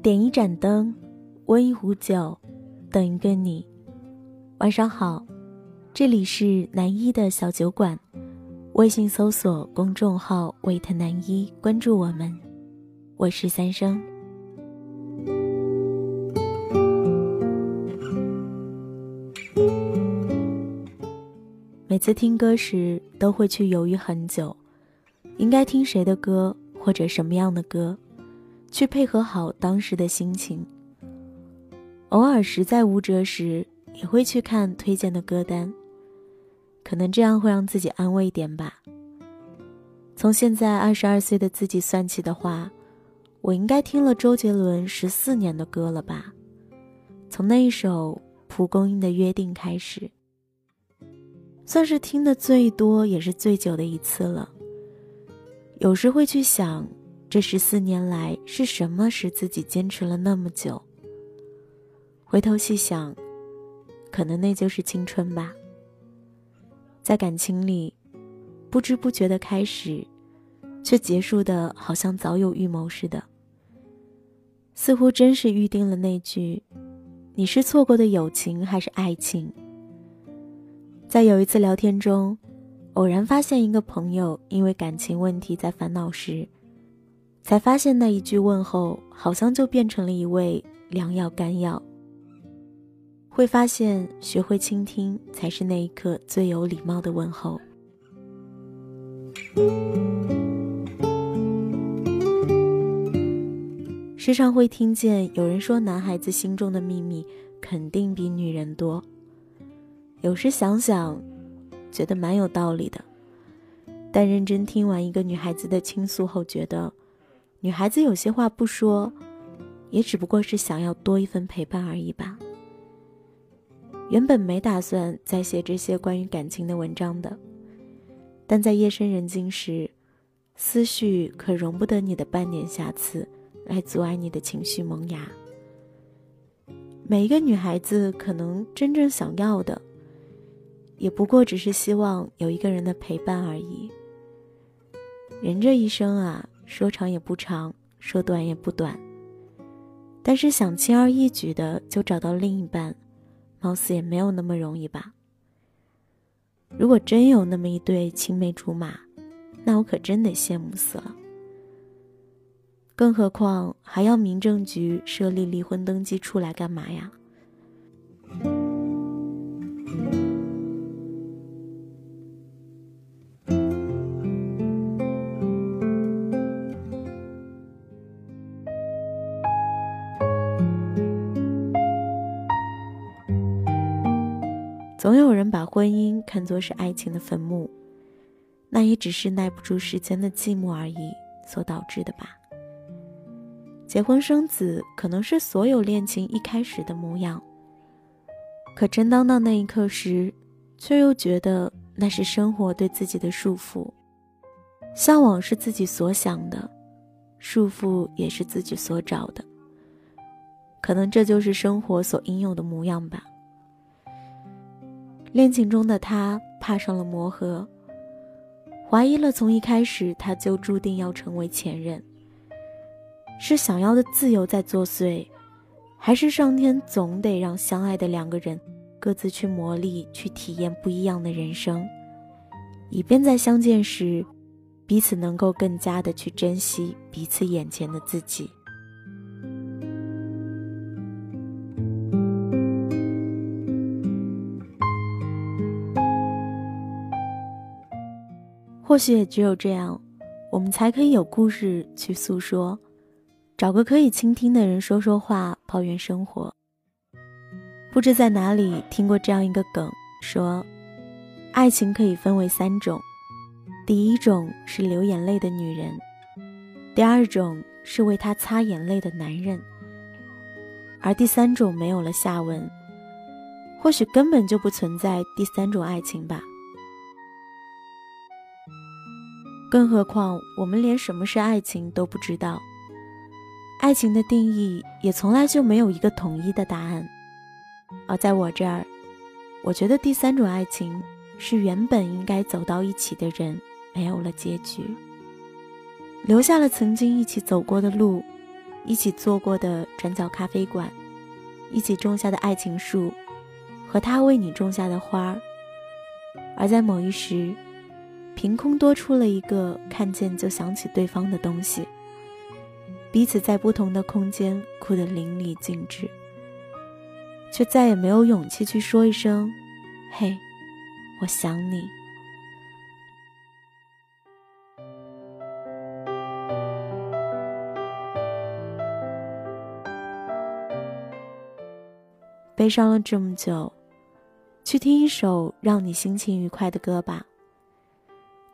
点一盏灯，温一壶酒，等一个你。晚上好，这里是南一的小酒馆，微信搜索公众号“维特南一”，关注我们。我是三生。每次听歌时，都会去犹豫很久，应该听谁的歌，或者什么样的歌。去配合好当时的心情。偶尔实在无辙时，也会去看推荐的歌单，可能这样会让自己安慰一点吧。从现在二十二岁的自己算起的话，我应该听了周杰伦十四年的歌了吧？从那一首《蒲公英的约定》开始，算是听的最多也是最久的一次了。有时会去想。这十四年来，是什么使自己坚持了那么久？回头细想，可能那就是青春吧。在感情里，不知不觉的开始，却结束的好像早有预谋似的。似乎真是预定了那句：“你是错过的友情还是爱情？”在有一次聊天中，偶然发现一个朋友因为感情问题在烦恼时。才发现那一句问候，好像就变成了一味良药甘药。会发现，学会倾听，才是那一刻最有礼貌的问候。时常会听见有人说，男孩子心中的秘密肯定比女人多。有时想想，觉得蛮有道理的。但认真听完一个女孩子的倾诉后，觉得。女孩子有些话不说，也只不过是想要多一份陪伴而已吧。原本没打算再写这些关于感情的文章的，但在夜深人静时，思绪可容不得你的半点瑕疵来阻碍你的情绪萌芽。每一个女孩子可能真正想要的，也不过只是希望有一个人的陪伴而已。人这一生啊。说长也不长，说短也不短。但是想轻而易举的就找到另一半，貌似也没有那么容易吧。如果真有那么一对青梅竹马，那我可真得羡慕死了。更何况还要民政局设立离婚登记处来干嘛呀？总有人把婚姻看作是爱情的坟墓，那也只是耐不住时间的寂寞而已所导致的吧。结婚生子可能是所有恋情一开始的模样，可真当到那一刻时，却又觉得那是生活对自己的束缚。向往是自己所想的，束缚也是自己所找的。可能这就是生活所应有的模样吧。恋情中的他踏上了磨合，怀疑了从一开始他就注定要成为前任。是想要的自由在作祟，还是上天总得让相爱的两个人各自去磨砺、去体验不一样的人生，以便在相见时，彼此能够更加的去珍惜彼此眼前的自己。或许也只有这样，我们才可以有故事去诉说，找个可以倾听的人说说话，抱怨生活。不知在哪里听过这样一个梗，说，爱情可以分为三种，第一种是流眼泪的女人，第二种是为她擦眼泪的男人，而第三种没有了下文，或许根本就不存在第三种爱情吧。更何况，我们连什么是爱情都不知道，爱情的定义也从来就没有一个统一的答案。而在我这儿，我觉得第三种爱情是原本应该走到一起的人没有了结局，留下了曾经一起走过的路，一起坐过的转角咖啡馆，一起种下的爱情树，和他为你种下的花儿。而在某一时，凭空多出了一个看见就想起对方的东西，彼此在不同的空间哭得淋漓尽致，却再也没有勇气去说一声：“嘿，我想你。”悲伤了这么久，去听一首让你心情愉快的歌吧。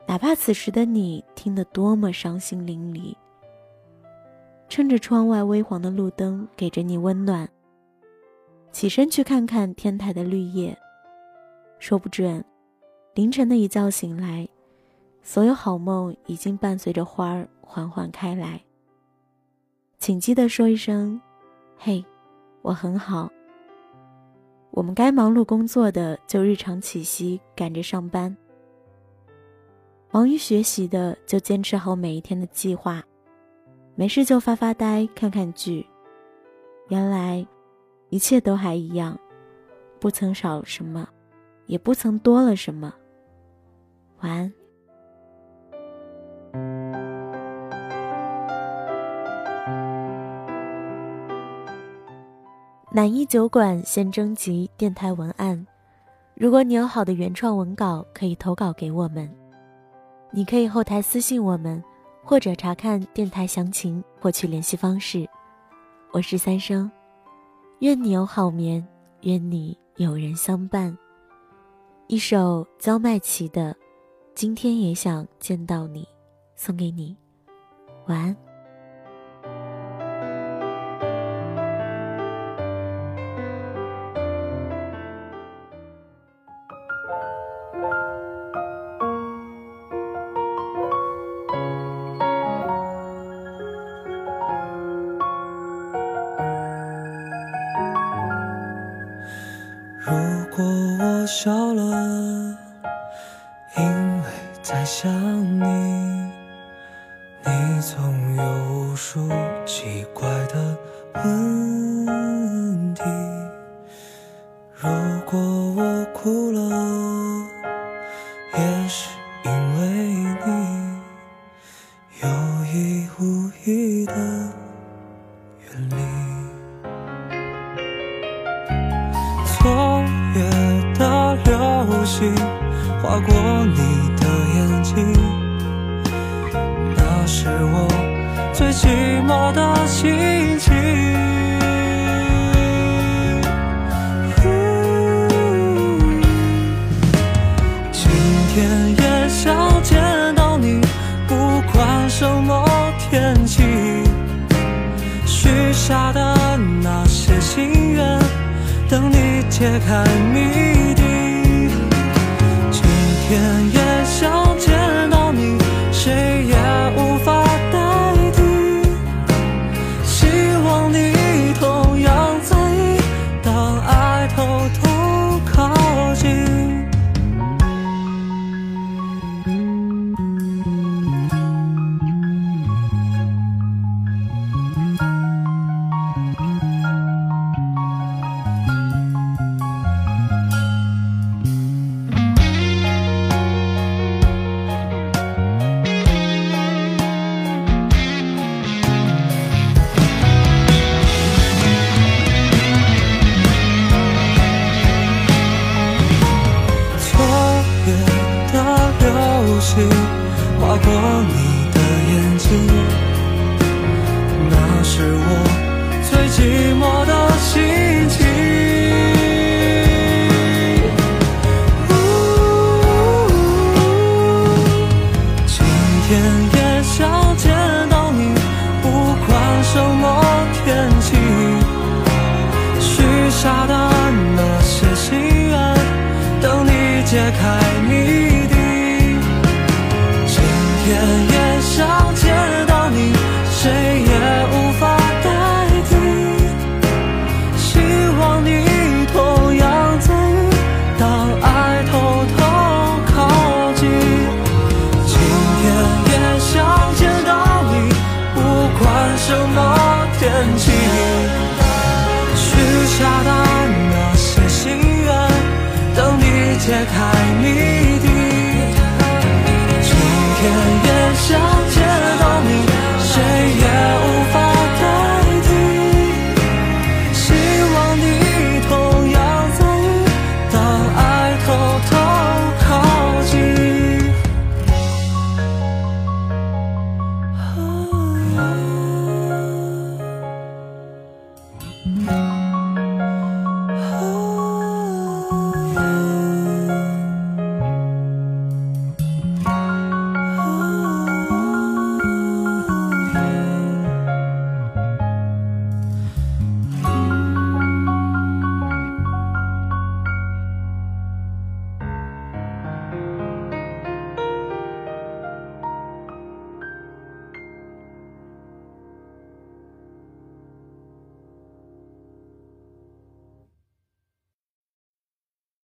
哪怕此时的你听得多么伤心淋漓，趁着窗外微黄的路灯给着你温暖，起身去看看天台的绿叶，说不准，凌晨的一觉醒来，所有好梦已经伴随着花儿缓缓开来。请记得说一声：“嘿，我很好。”我们该忙碌工作的就日常起息，赶着上班；忙于学习的就坚持好每一天的计划；没事就发发呆，看看剧。原来，一切都还一样，不曾少什么，也不曾多了什么。晚安。南一酒馆现征集电台文案，如果你有好的原创文稿，可以投稿给我们。你可以后台私信我们，或者查看电台详情获取联系方式。我是三生，愿你有好眠，愿你有人相伴。一首焦麦琪的《今天也想见到你》，送给你，晚安。我笑了，因为在想你，你总有无数奇怪的问题。如果我哭了，也是最寂寞的心情今天也想见到你不管什么天气许下的那些心愿等你揭开谜底。今天也说你。开